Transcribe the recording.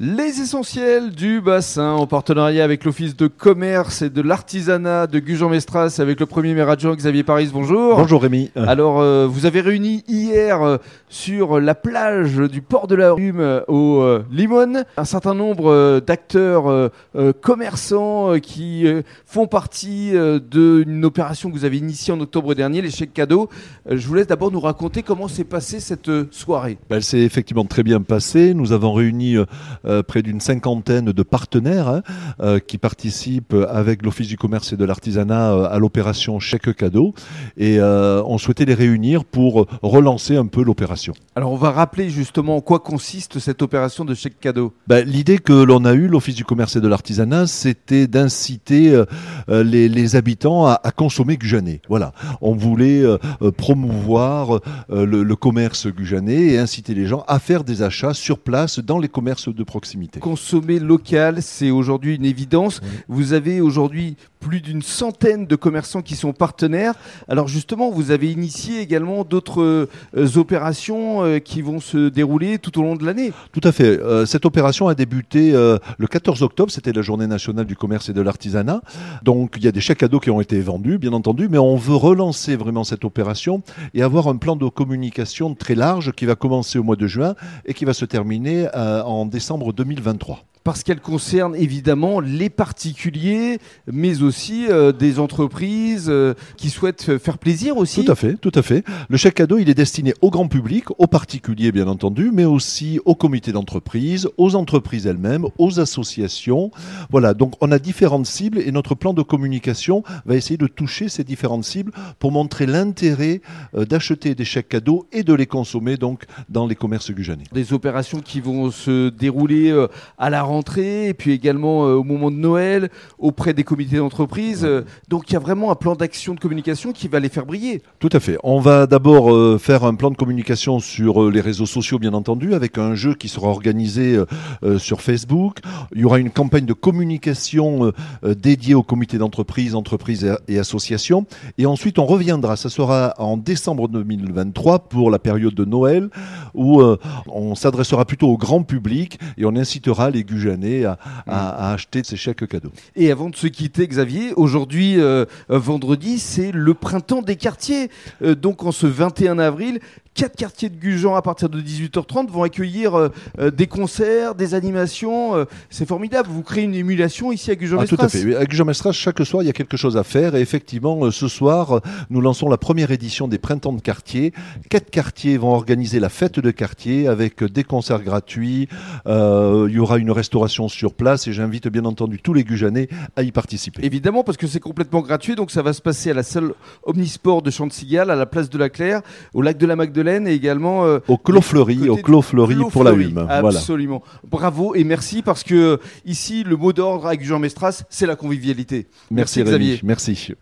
Les essentiels du bassin en partenariat avec l'Office de commerce et de l'artisanat de Gujan-Mestras avec le premier maire adjoint Xavier Paris. Bonjour. Bonjour Rémi. Alors, euh, vous avez réuni hier euh, sur la plage du port de la Rume euh, au euh, Limone un certain nombre euh, d'acteurs euh, euh, commerçants euh, qui euh, font partie euh, d'une opération que vous avez initiée en octobre dernier, les chèques cadeaux. Euh, je vous laisse d'abord nous raconter comment s'est passée cette euh, soirée. Ben, Elle s'est effectivement très bien passée. Nous avons réuni euh, euh, près d'une cinquantaine de partenaires hein, euh, qui participent avec l'Office du commerce et de l'artisanat euh, à l'opération chèque cadeau. Et euh, on souhaitait les réunir pour relancer un peu l'opération. Alors, on va rappeler justement en quoi consiste cette opération de chèque cadeau. Ben, L'idée que l'on a eue, l'Office du commerce et de l'artisanat, c'était d'inciter euh, euh, les, les habitants à, à consommer gujanais. Voilà. On voulait euh, euh, promouvoir euh, le, le commerce gujanais et inciter les gens à faire des achats sur place dans les commerces de proximité. Consommer local, c'est aujourd'hui une évidence. Vous avez aujourd'hui plus d'une centaine de commerçants qui sont partenaires. Alors justement, vous avez initié également d'autres euh, opérations euh, qui vont se dérouler tout au long de l'année. Tout à fait. Euh, cette opération a débuté le 14 octobre, c'était la journée nationale du commerce et de l'artisanat. Donc il y a des chèques cadeaux qui ont été vendus, bien entendu, mais on veut relancer vraiment cette opération et avoir un plan de communication très large qui va commencer au mois de juin et qui va se terminer en décembre 2023. Parce qu'elle concerne évidemment les particuliers, mais aussi euh, des entreprises euh, qui souhaitent faire plaisir aussi. Tout à fait, tout à fait. Le chèque cadeau, il est destiné au grand public, aux particuliers bien entendu, mais aussi aux comités d'entreprise, aux entreprises elles-mêmes, aux associations. Voilà, donc on a différentes cibles et notre plan de communication va essayer de toucher ces différentes cibles pour montrer l'intérêt euh, d'acheter des chèques cadeaux et de les consommer donc dans les commerces gujanais. Des opérations qui vont se dérouler euh, à la rentrée et puis également euh, au moment de Noël auprès des comités d'entreprise. Euh, Donc il y a vraiment un plan d'action de communication qui va les faire briller. Tout à fait. On va d'abord euh, faire un plan de communication sur les réseaux sociaux, bien entendu, avec un jeu qui sera organisé sur Facebook. Il y aura une campagne de communication dédiée au comité d'entreprise, entreprises et, et associations. Et ensuite, on reviendra. Ça sera en décembre 2023 pour la période de Noël, où on s'adressera plutôt au grand public et on incitera les Gujanais à, à- à acheter ces chèques cadeaux. Et avant de se quitter, Xavier, aujourd'hui, euh, vendredi, c'est le printemps des quartiers. Euh, donc en ce 21 avril, quatre quartiers de Gujan à partir de 18h30 vont accueillir euh, euh, des concerts, des animations. Euh, c'est formidable. Vous créez une émulation ici à gujan Ah, tout à fait. Jean Mestras, chaque soir, il y a quelque chose à faire. Et effectivement, ce soir, nous lançons la première édition des Printemps de quartier. Quatre quartiers vont organiser la fête de quartier avec des concerts gratuits. Euh, il y aura une restauration sur place et j'invite bien entendu tous les Gujanais à y participer. Évidemment, parce que c'est complètement gratuit, donc ça va se passer à la salle Omnisport de Chantilly, à la place de la Claire, au lac de la Magdeleine et également euh, Au Clos Fleury, au Clos Fleury pour la. Hume. Voilà. Absolument. Bravo et merci parce que euh, ici, le mot d'ordre avec Jean Mestras, c'est la convivialité. Merci, Xavier. Rémi. Merci.